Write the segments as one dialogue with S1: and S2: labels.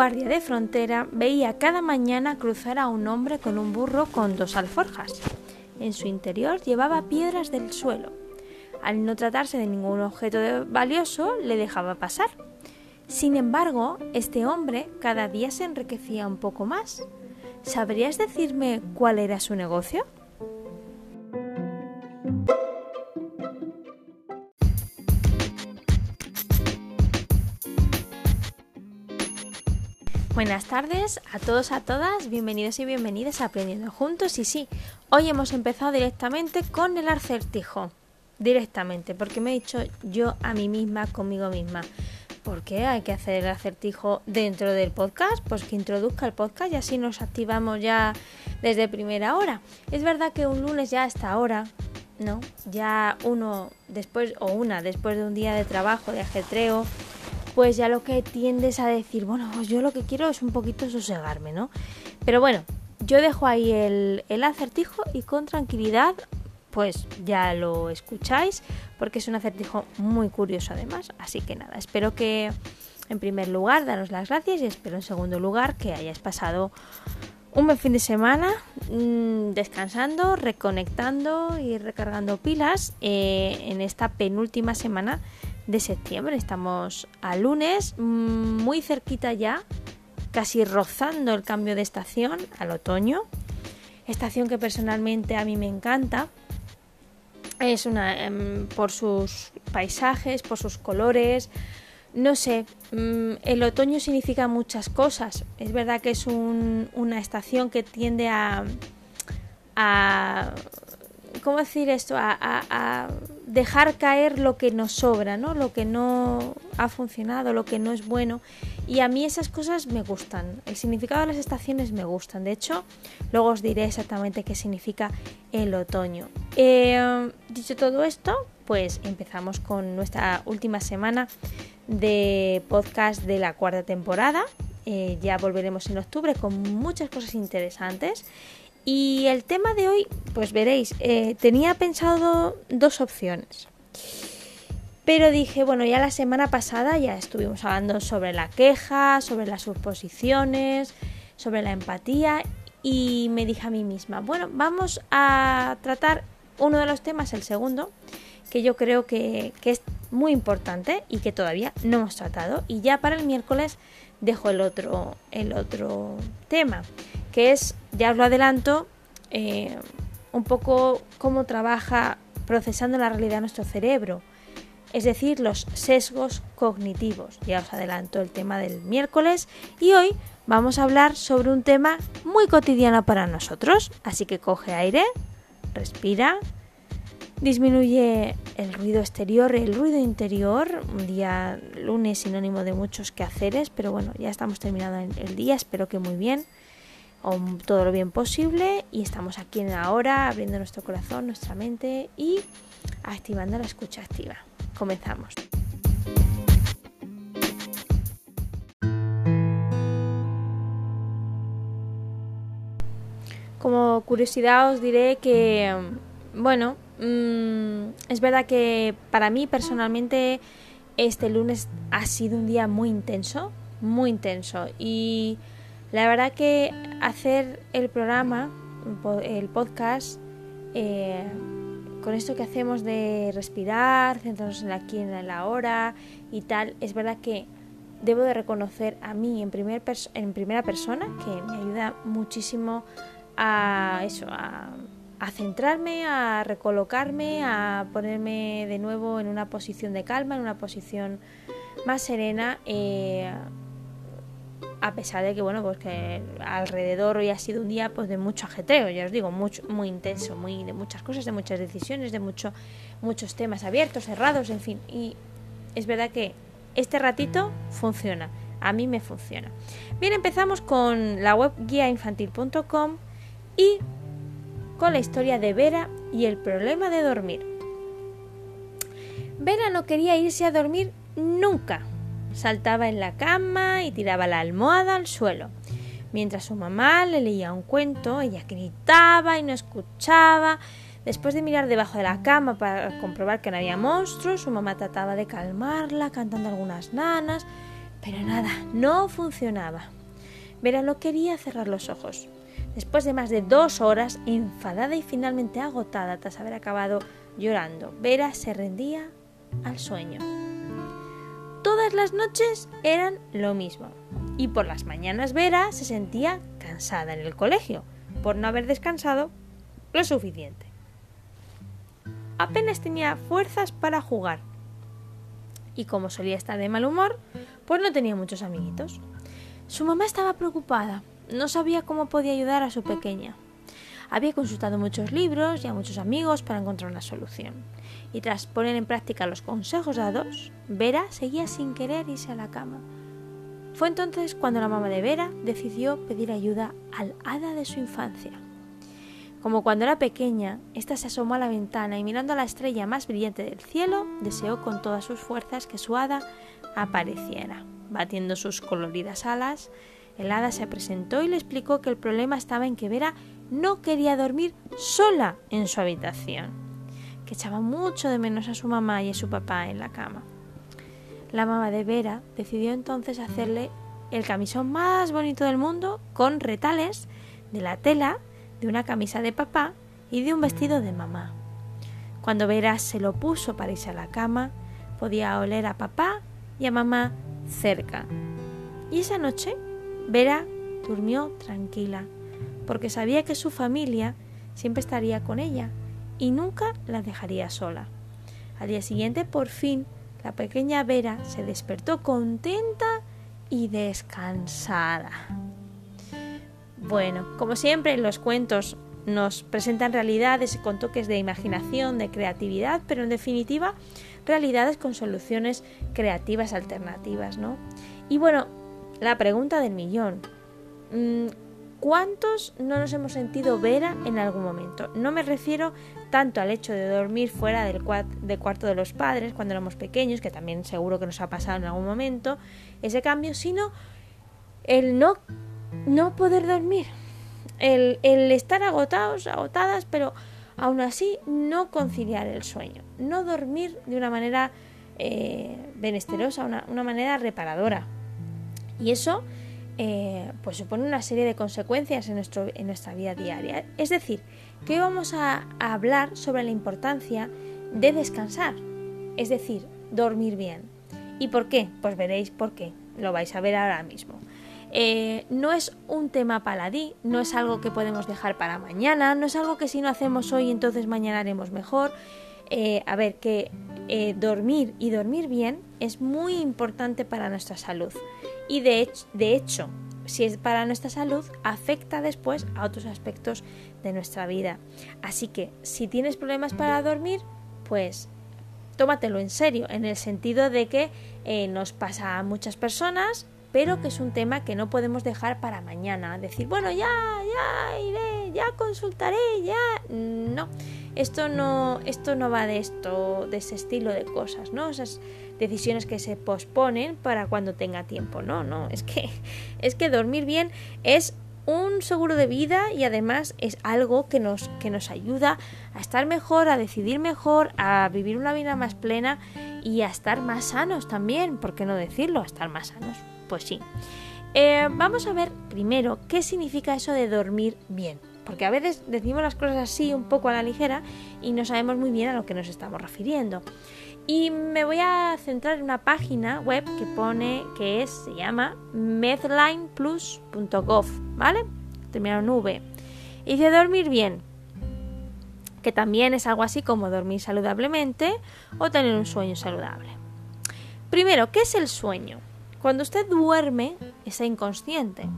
S1: guardia de frontera veía cada mañana cruzar a un hombre con un burro con dos alforjas. En su interior llevaba piedras del suelo. Al no tratarse de ningún objeto valioso, le dejaba pasar. Sin embargo, este hombre cada día se enriquecía un poco más. ¿Sabrías decirme cuál era su negocio? Buenas tardes a todos, a todas, bienvenidos y bienvenidas a Aprendiendo Juntos. Y sí, hoy hemos empezado directamente con el acertijo. Directamente, porque me he dicho yo a mí misma, conmigo misma. ¿Por qué hay que hacer el acertijo dentro del podcast? Pues que introduzca el podcast y así nos activamos ya desde primera hora. Es verdad que un lunes ya a esta hora, ¿no? Ya uno después o una después de un día de trabajo, de ajetreo, pues ya lo que tiendes a decir, bueno, pues yo lo que quiero es un poquito sosegarme, ¿no? Pero bueno, yo dejo ahí el, acertijo y con tranquilidad pues ya lo escucháis porque es un acertijo muy curioso además. Así que nada, espero que en primer lugar daros las gracias y espero en segundo lugar que hayáis pasado un buen fin de semana mmm, descansando, reconectando y recargando pilas eh, en esta penúltima semana de septiembre. Estamos a lunes, mm, muy cerquita ya, casi rozando el cambio de estación al otoño. Estación que personalmente a mí me encanta. Es una em, por sus paisajes, por sus colores. No sé, mm, el otoño significa muchas cosas. Es verdad que es un, una estación que tiende a ¿cómo decir esto? A, dejar caer lo que nos sobra, ¿no? Lo que no ha funcionado, lo que no es bueno. Y a mí esas cosas me gustan. El significado de las estaciones me gustan. De hecho, luego os diré exactamente qué significa el otoño. Eh, dicho todo esto, pues empezamos con nuestra última semana de podcast de la cuarta temporada. Eh, ya volveremos en octubre con muchas cosas interesantes y el tema de hoy, pues veréis, eh, tenía pensado dos opciones. Pero dije, bueno, ya la semana pasada ya estuvimos hablando sobre la queja, sobre las suposiciones, sobre la empatía y me dije a mí misma, bueno, vamos a tratar uno de los temas, el segundo, que yo creo que, que es muy importante y que todavía no hemos tratado y ya para el miércoles dejo el otro, el otro tema, que es, ya os lo adelanto, eh, un poco cómo trabaja procesando la realidad nuestro cerebro, es decir, los sesgos cognitivos. Ya os adelanto el tema del miércoles y hoy vamos a hablar sobre un tema muy cotidiano para nosotros, así que coge aire, respira Disminuye el ruido exterior, el ruido interior. Un día lunes sinónimo de muchos quehaceres, pero bueno, ya estamos terminando el día, espero que muy bien, todo lo bien posible. Y estamos aquí en ahora, abriendo nuestro corazón, nuestra mente y activando la escucha activa. Comenzamos. Como curiosidad os diré que, bueno, Mm, es verdad que para mí personalmente este lunes ha sido un día muy intenso, muy intenso. Y la verdad que hacer el programa, el podcast, eh, con esto que hacemos de respirar, centrarnos en aquí en la hora y tal, es verdad que debo de reconocer a mí en, primer en primera persona que me ayuda muchísimo a eso, a a centrarme, a recolocarme, a ponerme de nuevo en una posición de calma, en una posición más serena, eh, a pesar de que bueno, pues que alrededor hoy ha sido un día pues de mucho ajetreo, ya os digo, mucho, muy intenso, muy de muchas cosas, de muchas decisiones, de mucho, muchos temas abiertos, cerrados, en fin. Y es verdad que este ratito funciona, a mí me funciona. Bien, empezamos con la web guiainfantil.com y con la historia de Vera y el problema de dormir. Vera no quería irse a dormir nunca. Saltaba en la cama y tiraba la almohada al suelo. Mientras su mamá le leía un cuento, ella gritaba y no escuchaba. Después de mirar debajo de la cama para comprobar que no había monstruos, su mamá trataba de calmarla cantando algunas nanas, Pero nada, no funcionaba. Vera no quería cerrar los ojos. Después de más de dos horas, enfadada y finalmente agotada tras haber acabado llorando, Vera se rendía al sueño. Todas las noches eran lo mismo. Y por las mañanas Vera se sentía cansada en el colegio, por no haber descansado lo suficiente. Apenas tenía fuerzas para jugar. Y como solía estar de mal humor, pues no tenía muchos amiguitos. Su mamá estaba preocupada, no sabía cómo podía ayudar a su pequeña. Había consultado muchos libros y a muchos amigos para encontrar una solución. Y tras poner en práctica los consejos dados, Vera seguía sin querer irse a la cama. Fue entonces cuando la mamá de Vera decidió pedir ayuda al hada de su infancia. Como cuando era pequeña, ésta se asomó a la ventana y mirando a la estrella más brillante del cielo, deseó con todas sus fuerzas que su hada apareciera. Batiendo sus coloridas alas, el hada se presentó y le explicó que el problema estaba en que Vera no quería dormir sola en su habitación, que echaba mucho de menos a su mamá y a su papá en la cama. La mamá de Vera decidió entonces hacerle el camisón más bonito del mundo con retales de la tela de una camisa de papá y de un vestido de mamá. Cuando Vera se lo puso para irse a la cama, podía oler a papá y a mamá cerca. Y esa noche Vera durmió tranquila, porque sabía que su familia siempre estaría con ella y nunca la dejaría sola. Al día siguiente, por fin, la pequeña Vera se despertó contenta y descansada. Bueno, como siempre, los cuentos nos presentan realidades con toques de imaginación, de creatividad, pero en definitiva, realidades con soluciones creativas alternativas, ¿no? Y bueno, la pregunta del millón. ¿Cuántos no nos hemos sentido Vera en algún momento? No me refiero tanto al hecho de dormir fuera del, cuarto de los padres cuando éramos pequeños, que también seguro que nos ha pasado en algún momento ese cambio, sino el no, no poder dormir, el, el estar agotados, agotadas, pero aún así no conciliar el sueño, no dormir de una manera eh, benesterosa, una, una manera reparadora. Y eso eh, pues supone una serie de consecuencias en, nuestro, en nuestra vida diaria. Es decir, que hoy vamos a, hablar sobre la importancia de descansar, es decir, dormir bien. ¿Y por qué? Pues veréis por qué, lo vais a ver ahora mismo. Eh, no es un tema paladí, no es algo que podemos dejar para mañana, no es algo que si no hacemos hoy entonces mañana haremos mejor. Eh, a ver, que dormir y dormir bien es muy importante para nuestra salud y de, hecho, de hecho, si es para nuestra salud, afecta después a otros aspectos de nuestra vida. Así que si tienes problemas para dormir, pues tómatelo en serio, en el sentido de que eh, nos pasa a muchas personas, pero que es un tema que no podemos dejar para mañana. Decir, bueno, ya, ya iré, ya consultaré, ya. No, esto no, esto no va de esto, de ese estilo de cosas, ¿no? Esas decisiones que se posponen para cuando tenga tiempo. No, no, es que, es que dormir bien es un seguro de vida y además es algo que nos, que nos ayuda a estar mejor, a decidir mejor, a vivir una vida más plena y a estar más sanos también, ¿por qué no decirlo? A estar más sanos. Pues sí. Eh, vamos a ver primero qué significa eso de dormir bien porque a veces decimos las cosas así un poco a la ligera y no sabemos muy bien a lo que nos estamos refiriendo. Y me voy a centrar en una página web que pone que es, se llama medlineplus.gov, ¿vale? Terminaron V. Y dice dormir bien, que también es algo así como dormir saludablemente o tener un sueño saludable. Primero, ¿qué es el sueño? Cuando usted duerme, está inconsciente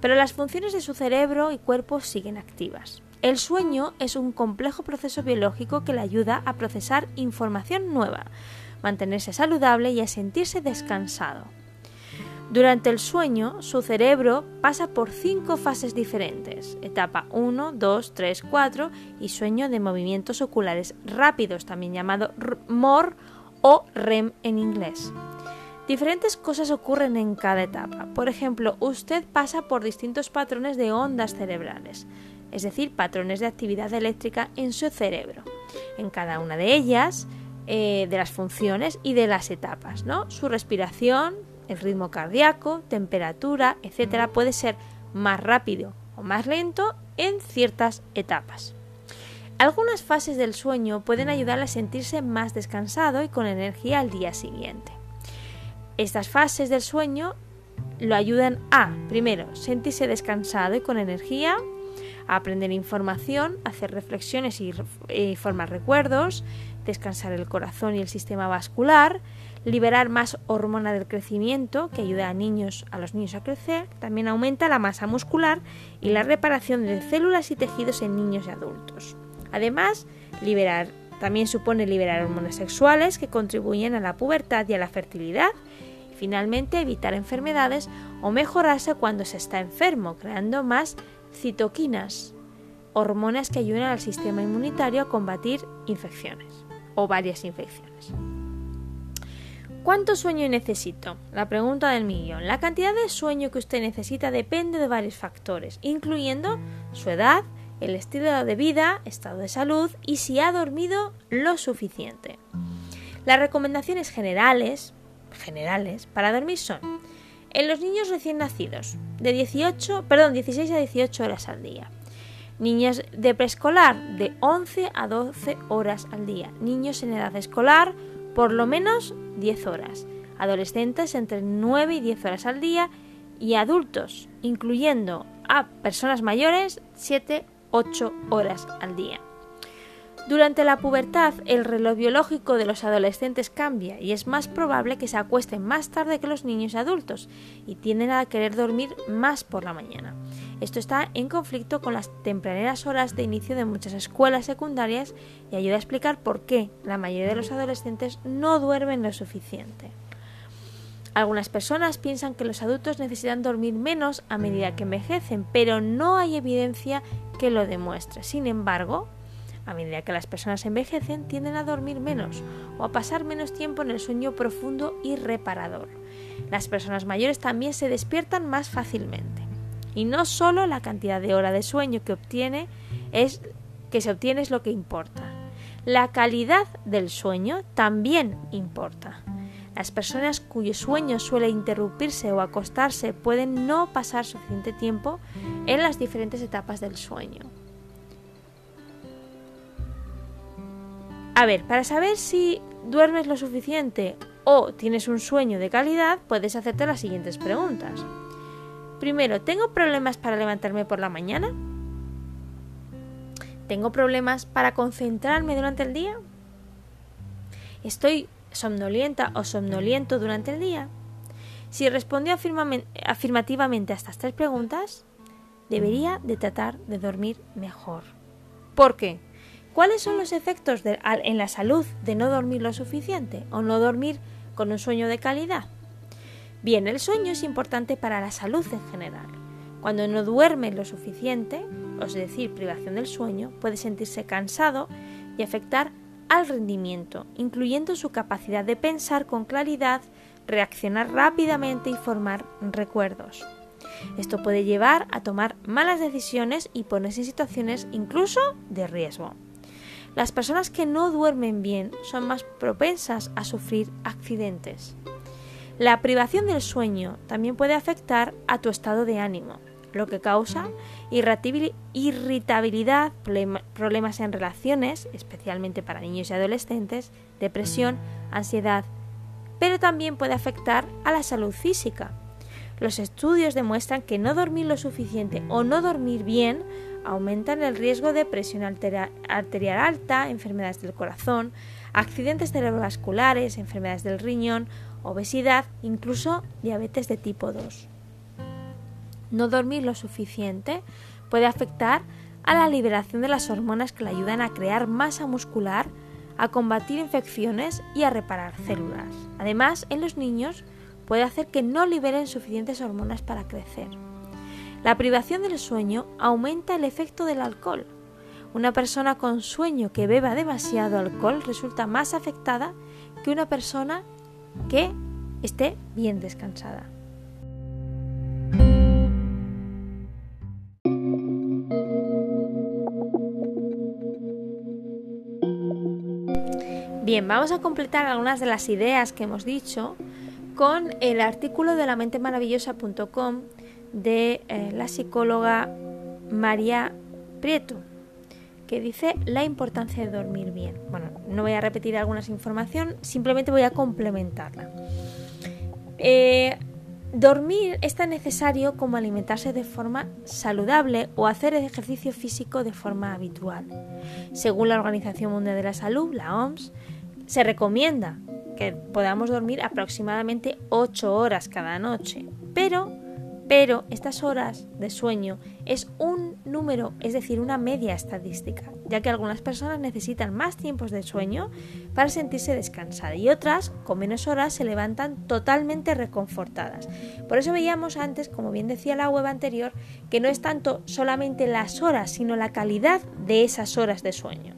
S1: pero las funciones de su cerebro y cuerpo siguen activas. El sueño es un complejo proceso biológico que le ayuda a procesar información nueva, mantenerse saludable y a sentirse descansado. Durante el sueño, su cerebro pasa por cinco fases diferentes, etapa 1, 2, 3, 4 y sueño de movimientos oculares rápidos, también llamado MOR o REM en inglés. Diferentes cosas ocurren en cada etapa. Por ejemplo, usted pasa por distintos patrones de ondas cerebrales, es decir, patrones de actividad eléctrica en su cerebro. En cada una de ellas, eh, de las funciones y de las etapas, ¿no? Su respiración el ritmo cardíaco, temperatura, etcétera, puede ser más rápido o más lento en ciertas etapas. Algunas fases del sueño pueden ayudar a sentirse más descansado y con energía al día siguiente. Estas fases del sueño lo ayudan a, primero, sentirse descansado y con energía, aprender información, hacer reflexiones y, formar recuerdos, descansar el corazón y el sistema vascular, liberar más hormona del crecimiento que ayuda a niños a los niños a crecer, también aumenta la masa muscular y la reparación de células y tejidos en niños y adultos. Además, liberar también supone liberar hormonas sexuales que contribuyen a la pubertad y a la fertilidad. Finalmente, evitar enfermedades o mejorarse cuando se está enfermo, creando más citoquinas, hormonas que ayudan al sistema inmunitario a combatir infecciones o varias infecciones. ¿Cuánto sueño necesito? La pregunta del millón. La cantidad de sueño que usted necesita depende de varios factores, incluyendo su edad, el estilo de vida, estado de salud y si ha dormido lo suficiente. Las recomendaciones generales, generales para dormir son en los niños recién nacidos de 18, perdón, 16 a 18 horas al día. Niñas de preescolar de 11 a 12 horas al día. Niños en edad escolar por lo menos 10 horas. Adolescentes entre 9 y 10 horas al día y adultos, incluyendo a personas mayores, 7 8 horas al día. Durante la pubertad, el reloj biológico de los adolescentes cambia y es más probable que se acuesten más tarde que los niños adultos y tienden a querer dormir más por la mañana. Esto está en conflicto con las tempraneras horas de inicio de muchas escuelas secundarias y ayuda a explicar por qué la mayoría de los adolescentes no duermen lo suficiente. Algunas personas piensan que los adultos necesitan dormir menos a medida que envejecen, pero no hay evidencia que lo demuestre. Sin embargo, a medida que las personas envejecen, tienden a dormir menos o a pasar menos tiempo en el sueño profundo y reparador. Las personas mayores también se despiertan más fácilmente. Y no solo la cantidad de hora de sueño que obtiene es que se obtiene es lo que importa. La calidad del sueño también importa. Las personas cuyo sueño suele interrumpirse o acostarse pueden no pasar suficiente tiempo en las diferentes etapas del sueño. A ver, para saber si duermes lo suficiente o tienes un sueño de calidad, puedes hacerte las siguientes preguntas. Primero, ¿tengo problemas para levantarme por la mañana? ¿Tengo problemas para concentrarme durante el día? ¿Estoy somnolienta o somnoliento durante el día? Si respondió afirmativamente a estas tres preguntas, debería de tratar de dormir mejor. ¿Por qué? ¿Cuáles son los efectos en la salud de no dormir lo suficiente o no dormir con un sueño de calidad? Bien, el sueño es importante para la salud en general. Cuando no duerme lo suficiente, es decir, privación del sueño, puede sentirse cansado y afectar al rendimiento, incluyendo su capacidad de pensar con claridad, reaccionar rápidamente y formar recuerdos. Esto puede llevar a tomar malas decisiones y ponerse en situaciones incluso de riesgo. Las personas que no duermen bien son más propensas a sufrir accidentes. La privación del sueño también puede afectar a tu estado de ánimo lo que causa irritabilidad, problemas en relaciones, especialmente para niños y adolescentes, depresión, ansiedad, pero también puede afectar a la salud física. Los estudios demuestran que no dormir lo suficiente o no dormir bien aumentan el riesgo de presión arterial alta, enfermedades del corazón, accidentes cerebrovasculares, enfermedades del riñón, obesidad, incluso diabetes de tipo 2 no dormir lo suficiente puede afectar a la liberación de las hormonas que le ayudan a crear masa muscular, a combatir infecciones y a reparar células. Además, en los niños puede hacer que no liberen suficientes hormonas para crecer. La privación del sueño aumenta el efecto del alcohol. Una persona con sueño que beba demasiado alcohol resulta más afectada que una persona que esté bien descansada. Bien, vamos a completar algunas de las ideas que hemos dicho con el artículo de la mente maravillosa.com de eh, la psicóloga María Prieto, que dice la importancia de dormir bien. Bueno, no voy a repetir algunas información, simplemente voy a complementarla. Eh, dormir es tan necesario como alimentarse de forma saludable o hacer ejercicio físico de forma habitual. Según la Organización Mundial de la Salud, la OMS, se recomienda que podamos dormir aproximadamente 8 horas cada noche, pero pero estas horas de sueño es un número, es decir, una media estadística, ya que algunas personas necesitan más tiempos de sueño para sentirse descansadas y otras, con menos horas, se levantan totalmente reconfortadas. Por eso veíamos antes, como bien decía la web anterior, que no es tanto solamente las horas, sino la calidad de esas horas de sueño.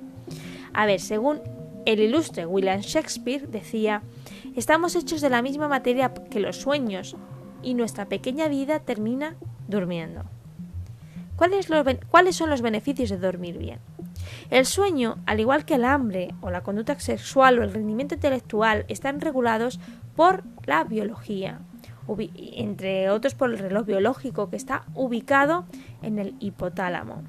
S1: A ver, según el ilustre William Shakespeare decía, estamos hechos de la misma materia que los sueños, y nuestra pequeña vida termina durmiendo. ¿Cuáles, son los beneficios de dormir bien? El sueño, al igual que el hambre o la conducta sexual o el rendimiento intelectual, están regulados por la biología, entre otros por el reloj biológico que está ubicado en el hipotálamo.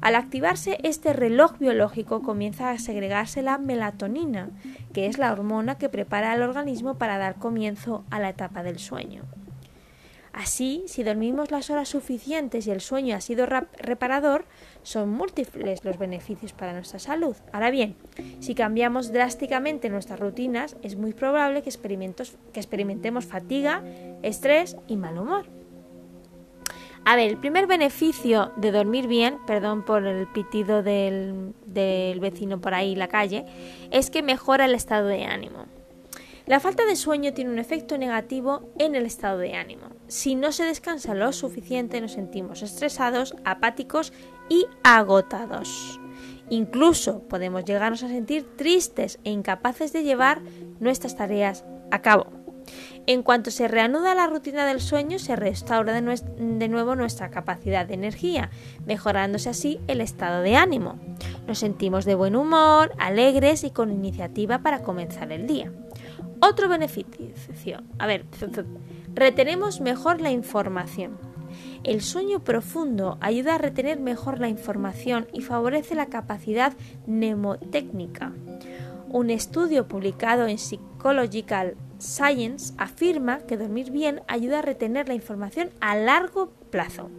S1: Al activarse este reloj biológico comienza a segregarse la melatonina, que es la hormona que prepara al organismo para dar comienzo a la etapa del sueño. Así, si dormimos las horas suficientes y el sueño ha sido reparador, son múltiples los beneficios para nuestra salud. Ahora bien, si cambiamos drásticamente nuestras rutinas, es muy probable que, experimentemos fatiga, estrés y mal humor. A ver, el primer beneficio de dormir bien, perdón por el pitido del, del vecino por ahí en la calle, es que mejora el estado de ánimo. La falta de sueño tiene un efecto negativo en el estado de ánimo. Si no se descansa lo suficiente nos sentimos estresados, apáticos y agotados. Incluso podemos llegarnos a sentir tristes e incapaces de llevar nuestras tareas a cabo. En cuanto se reanuda la rutina del sueño, se restaura de, de, nuevo nuestra capacidad de energía, mejorándose así el estado de ánimo. Nos sentimos de buen humor, alegres y con iniciativa para comenzar el día. Otro beneficio, a ver, retenemos mejor la información. El sueño profundo ayuda a retener mejor la información y favorece la capacidad mnemotécnica. Un estudio publicado en Psychological Science afirma que dormir bien ayuda a retener la información a largo plazo.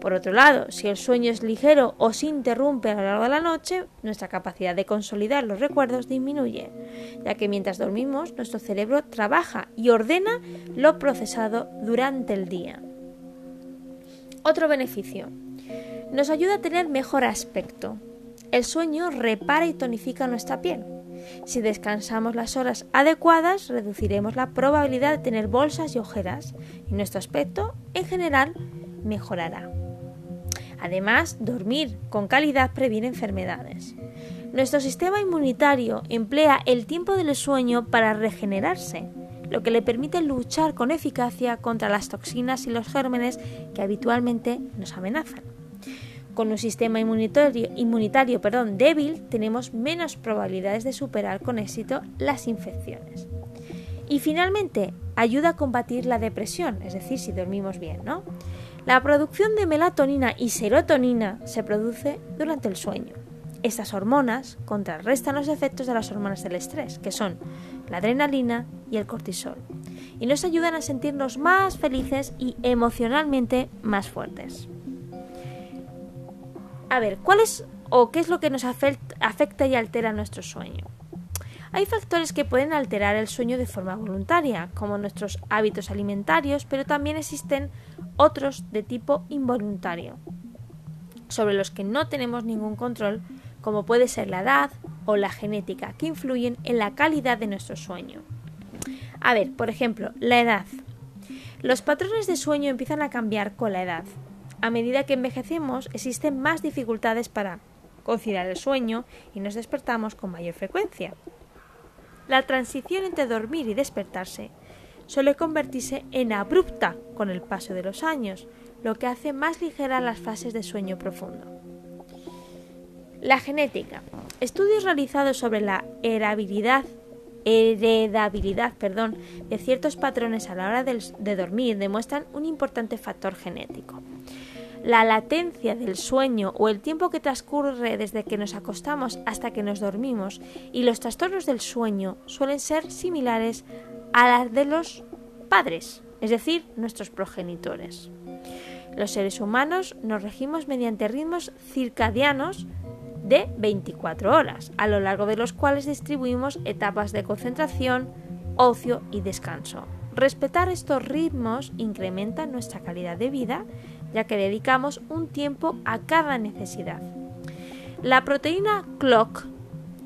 S1: Por otro lado, si el sueño es ligero o se interrumpe a lo largo de la noche, nuestra capacidad de consolidar los recuerdos disminuye, ya que mientras dormimos nuestro cerebro trabaja y ordena lo procesado durante el día. Otro beneficio. Nos ayuda a tener mejor aspecto. El sueño repara y tonifica nuestra piel. Si descansamos las horas adecuadas, reduciremos la probabilidad de tener bolsas y ojeras y nuestro aspecto, en general, mejorará. Además, dormir con calidad previene enfermedades. Nuestro sistema inmunitario emplea el tiempo del sueño para regenerarse, lo que le permite luchar con eficacia contra las toxinas y los gérmenes que habitualmente nos amenazan. Con un sistema inmunitario, débil tenemos menos probabilidades de superar con éxito las infecciones. Y finalmente, ayuda a combatir la depresión, es decir, si dormimos bien, ¿no? La producción de melatonina y serotonina se produce durante el sueño. Estas hormonas contrarrestan los efectos de las hormonas del estrés, que son la adrenalina y el cortisol, y nos ayudan a sentirnos más felices y emocionalmente más fuertes. A ver, ¿cuál es o qué es lo que nos afecta y altera nuestro sueño? Hay factores que pueden alterar el sueño de forma voluntaria, como nuestros hábitos alimentarios, pero también existen otros de tipo involuntario, sobre los que no tenemos ningún control, como puede ser la edad o la genética, que influyen en la calidad de nuestro sueño. A ver, por ejemplo, la edad. Los patrones de sueño empiezan a cambiar con la edad. A medida que envejecemos, existen más dificultades para conciliar el sueño y nos despertamos con mayor frecuencia. La transición entre dormir y despertarse suele convertirse en abrupta con el paso de los años, lo que hace más ligera las fases de sueño profundo. La genética. Estudios realizados sobre la heredabilidad perdón, de ciertos patrones a la hora de dormir demuestran un importante factor genético. La latencia del sueño o el tiempo que transcurre desde que nos acostamos hasta que nos dormimos y los trastornos del sueño suelen ser similares a las de los padres, es decir, nuestros progenitores. Los seres humanos nos regimos mediante ritmos circadianos de 24 horas, a lo largo de los cuales distribuimos etapas de concentración, ocio y descanso. Respetar estos ritmos incrementa nuestra calidad de vida, ya que dedicamos un tiempo a cada necesidad. La proteína clock,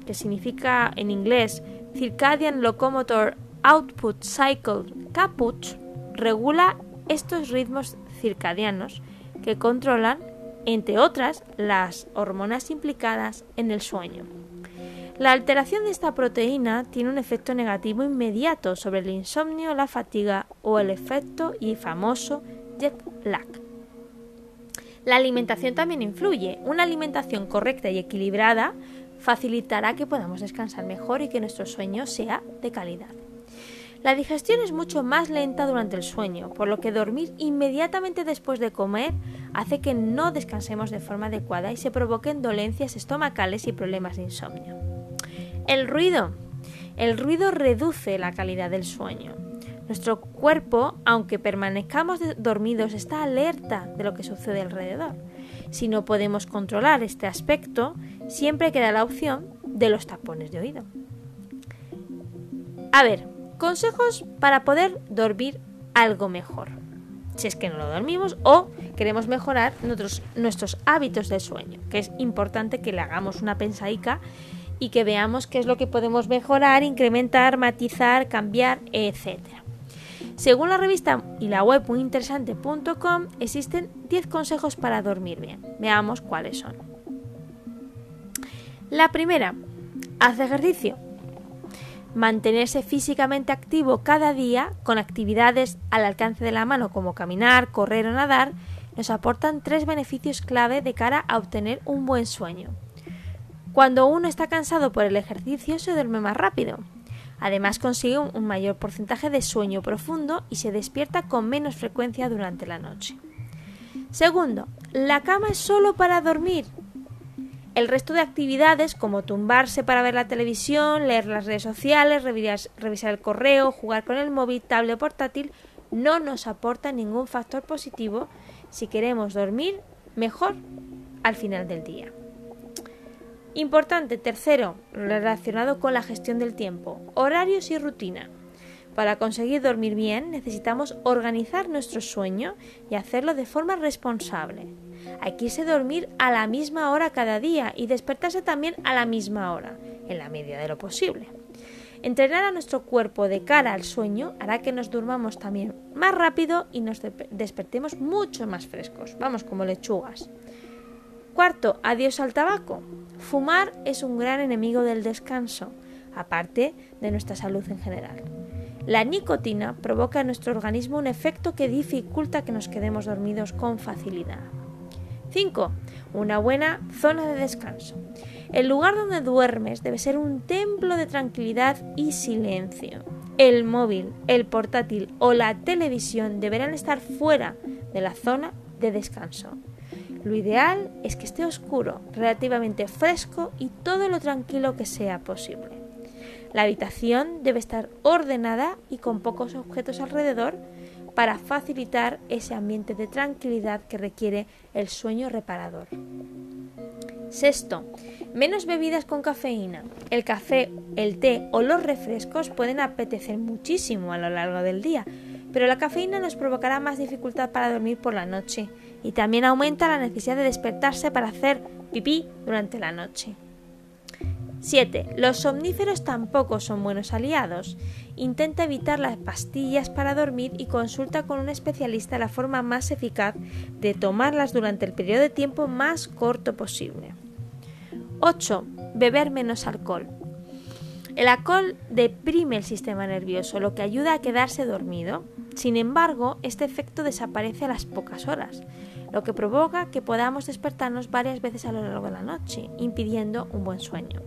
S1: que significa en inglés Circadian Locomotor Output Cycle Caput, regula estos ritmos circadianos que controlan entre otras las hormonas implicadas en el sueño. La alteración de esta proteína tiene un efecto negativo inmediato sobre el insomnio, la fatiga o el efecto y famoso jet lag. La alimentación también influye. Una alimentación correcta y equilibrada facilitará que podamos descansar mejor y que nuestro sueño sea de calidad. La digestión es mucho más lenta durante el sueño, por lo que dormir inmediatamente después de comer hace que no descansemos de forma adecuada y se provoquen dolencias estomacales y problemas de insomnio. El ruido. El ruido reduce la calidad del sueño. Nuestro cuerpo, aunque permanezcamos dormidos, está alerta de lo que sucede alrededor. Si no podemos controlar este aspecto, siempre queda la opción de los tapones de oído. A ver, Consejos para poder dormir algo mejor. Si es que no lo dormimos o queremos mejorar nuestros, hábitos de sueño, que es importante que le hagamos una pensaica y que veamos qué es lo que podemos mejorar, incrementar, matizar, cambiar, etc. Según la revista y la web muy interesante.com existen 10 consejos para dormir bien. Veamos cuáles son. La primera, haz ejercicio. Mantenerse físicamente activo cada día con actividades al alcance de la mano como caminar, correr o nadar nos aportan tres beneficios clave de cara a obtener un buen sueño. Cuando uno está cansado por el ejercicio se duerme más rápido. Además consigue un mayor porcentaje de sueño profundo y se despierta con menos frecuencia durante la noche. Segundo, la cama es solo para dormir. El resto de actividades, como tumbarse para ver la televisión, leer las redes sociales, revisar el correo, jugar con el móvil, tablet o portátil, no nos aporta ningún factor positivo si queremos dormir mejor al final del día. Importante, tercero, relacionado con la gestión del tiempo, horarios y rutina. Para conseguir dormir bien necesitamos organizar nuestro sueño y hacerlo de forma responsable. Hay que irse a dormir a la misma hora cada día y despertarse también a la misma hora, en la medida de lo posible. Entrenar a nuestro cuerpo de cara al sueño hará que nos durmamos también más rápido y nos despertemos mucho más frescos, vamos como lechugas. Cuarto, adiós al tabaco. Fumar es un gran enemigo del descanso, aparte de nuestra salud en general. La nicotina provoca en nuestro organismo un efecto que dificulta que nos quedemos dormidos con facilidad. 5. Una buena zona de descanso. El lugar donde duermes debe ser un templo de tranquilidad y silencio. El móvil, el portátil o la televisión deberán estar fuera de la zona de descanso. Lo ideal es que esté oscuro, relativamente fresco y todo lo tranquilo que sea posible. La habitación debe estar ordenada y con pocos objetos alrededor para facilitar ese ambiente de tranquilidad que requiere el sueño reparador. Sexto, menos bebidas con cafeína. El café, el té o los refrescos pueden apetecer muchísimo a lo largo del día, pero la cafeína nos provocará más dificultad para dormir por la noche y también aumenta la necesidad de despertarse para hacer pipí durante la noche. 7. Los somníferos tampoco son buenos aliados. Intenta evitar las pastillas para dormir y consulta con un especialista la forma más eficaz de tomarlas durante el periodo de tiempo más corto posible. 8. Beber menos alcohol. El alcohol deprime el sistema nervioso, lo que ayuda a quedarse dormido. Sin embargo, este efecto desaparece a las pocas horas, lo que provoca que podamos despertarnos varias veces a lo largo de la noche, impidiendo un buen sueño.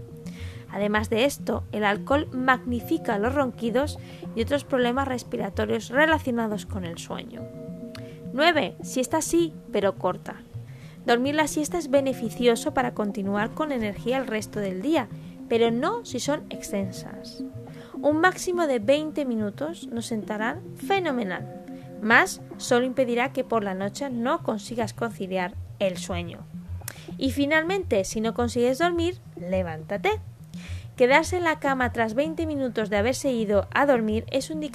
S1: Además de esto, el alcohol magnifica los ronquidos y otros problemas respiratorios relacionados con el sueño. 9. Siesta sí, pero corta. Dormir la siesta es beneficioso para continuar con energía el resto del día, pero no si son extensas. Un máximo de 20 minutos nos sentarán fenomenal, más solo impedirá que por la noche no consigas conciliar el sueño. Y finalmente, si no consigues dormir, levántate. Quedarse en la cama tras 20 minutos de haberse ido a dormir es un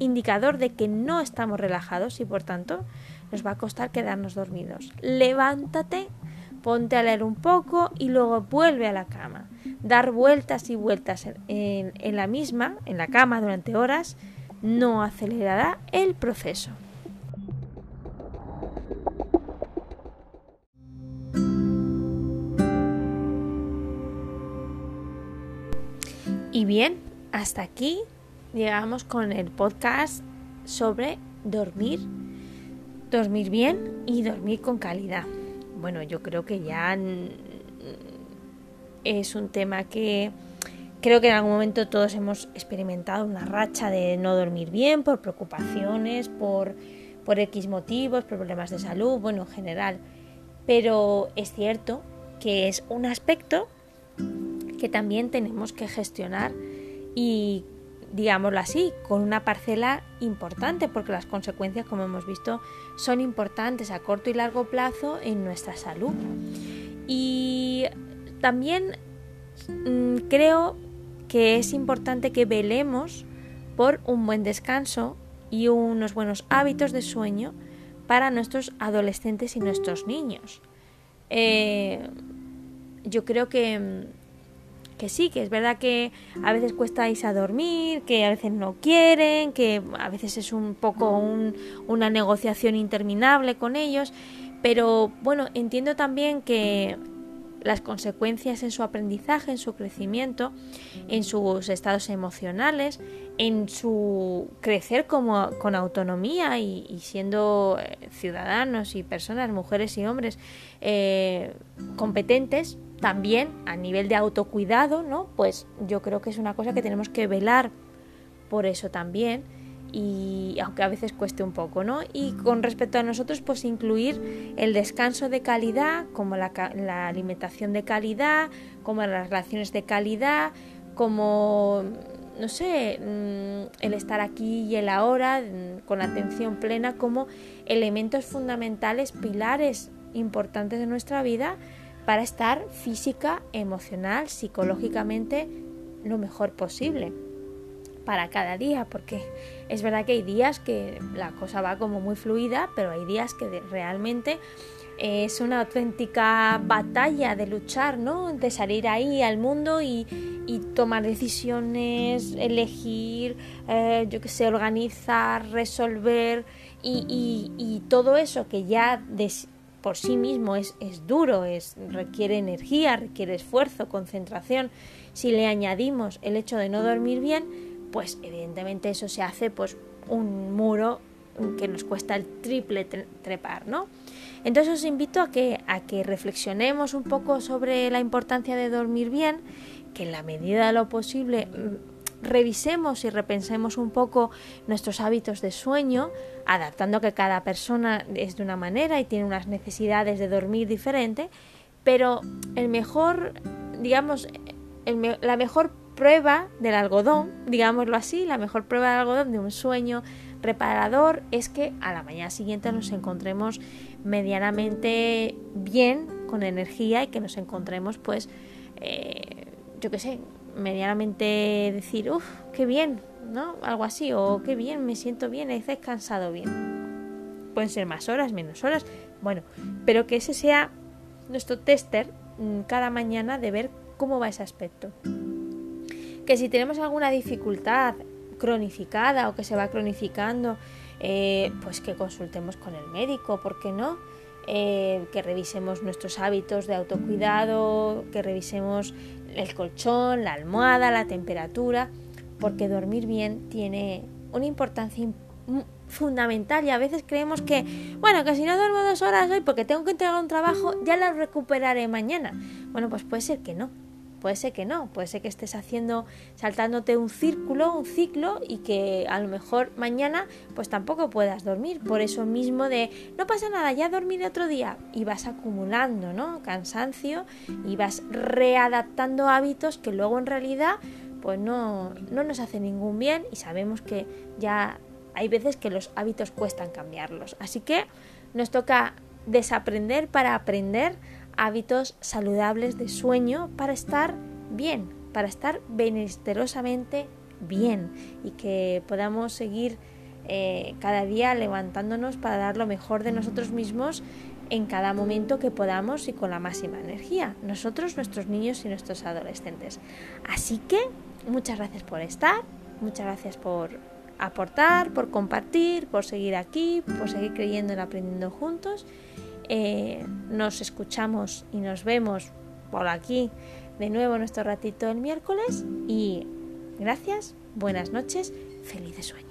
S1: indicador de que no estamos relajados y por tanto nos va a costar quedarnos dormidos. Levántate, ponte a leer un poco y luego vuelve a la cama. Dar vueltas y vueltas en, en la misma, en la cama durante horas, no acelerará el proceso. Y bien, hasta aquí llegamos con el podcast sobre dormir, dormir bien y dormir con calidad. Bueno, yo creo que ya es un tema que creo que en algún momento todos hemos experimentado una racha de no dormir bien por preocupaciones, por, por X motivos, por problemas de salud, bueno, en general. Pero es cierto que es un aspecto que también tenemos que gestionar y digámoslo así, con una parcela importante, porque las consecuencias, como hemos visto, son importantes a corto y largo plazo en nuestra salud. Y también mm, creo que es importante que velemos por un buen descanso y unos buenos hábitos de sueño para nuestros adolescentes y nuestros niños. Eh, yo creo que que sí, que es verdad que a veces cuesta a dormir, que a veces no quieren, que a veces es un poco una negociación interminable con ellos, pero bueno, entiendo también que las consecuencias en su aprendizaje, en su crecimiento, en sus estados emocionales, en su crecer como, con autonomía y, siendo eh, ciudadanos y personas, mujeres y hombres eh, competentes, también a nivel de autocuidado, ¿no? Pues yo creo que es una cosa que tenemos que velar por eso también y aunque a veces cueste un poco, ¿no? Y con respecto a nosotros, pues incluir el descanso de calidad, como la, la alimentación de calidad, como las relaciones de calidad, como, no sé, mm, el estar aquí y el ahora, mm, con atención plena, como elementos fundamentales, pilares importantes de nuestra vida para estar física, emocional, psicológicamente lo mejor posible para cada día, porque es verdad que hay días que la cosa va como muy fluida, pero hay días que realmente es una auténtica batalla de luchar, ¿no? De salir ahí al mundo y, tomar decisiones, elegir, eh, yo qué sé, organizar, resolver y, todo eso que ya por sí mismo es, es duro, es, requiere energía, requiere esfuerzo, concentración. Si le añadimos el hecho de no dormir bien, pues evidentemente eso se hace pues un muro que nos cuesta el triple trepar, ¿no? Entonces os invito a que, a que reflexionemos un poco sobre la importancia de dormir bien, que en la medida de lo posible revisemos y repensemos un poco nuestros hábitos de sueño, adaptando que cada persona es de una manera y tiene unas necesidades de dormir diferente, pero el mejor, digamos, la mejor prueba del algodón, digámoslo así, la mejor prueba del algodón de un sueño reparador es que a la mañana siguiente nos encontremos medianamente bien, con energía y que nos encontremos pues, eh, yo qué sé, medianamente decir, uff, qué bien, ¿no? Algo así, o qué bien, me siento bien, he descansado bien. Pueden ser más horas, menos horas, bueno, pero que ese sea nuestro tester mm, cada mañana de ver cómo va ese aspecto. Que si tenemos alguna dificultad cronificada o que se va cronificando, eh, pues que consultemos con el médico, ¿por qué no? Eh, que revisemos nuestros hábitos de autocuidado, que revisemos el colchón, la almohada, la temperatura, porque dormir bien tiene una importancia fundamental y a veces creemos que, bueno, que si no duermo dos horas hoy porque tengo que entregar un trabajo, ya la recuperaré mañana. Bueno, pues puede ser que no. Puede ser que no, puede ser que estés haciendo, saltándote un círculo, un ciclo y que a lo mejor mañana pues tampoco puedas dormir. Por eso mismo de no pasa nada, ya dormiré otro día y vas acumulando, ¿no? Cansancio y vas readaptando hábitos que luego en realidad pues no, no nos hace ningún bien y sabemos que ya hay veces que los hábitos cuestan cambiarlos. Así que nos toca desaprender para aprender hábitos saludables de sueño para estar bien, para estar benesterosamente bien y que podamos seguir eh, cada día levantándonos para dar lo mejor de nosotros mismos en cada momento que podamos y con la máxima energía, nosotros, nuestros niños y nuestros adolescentes. Así que muchas gracias por estar, muchas gracias por aportar, por compartir, por seguir aquí, por seguir creyendo en aprendiendo juntos eh, nos escuchamos y nos vemos por aquí de nuevo nuestro ratito el miércoles y gracias, buenas noches, felices sueños.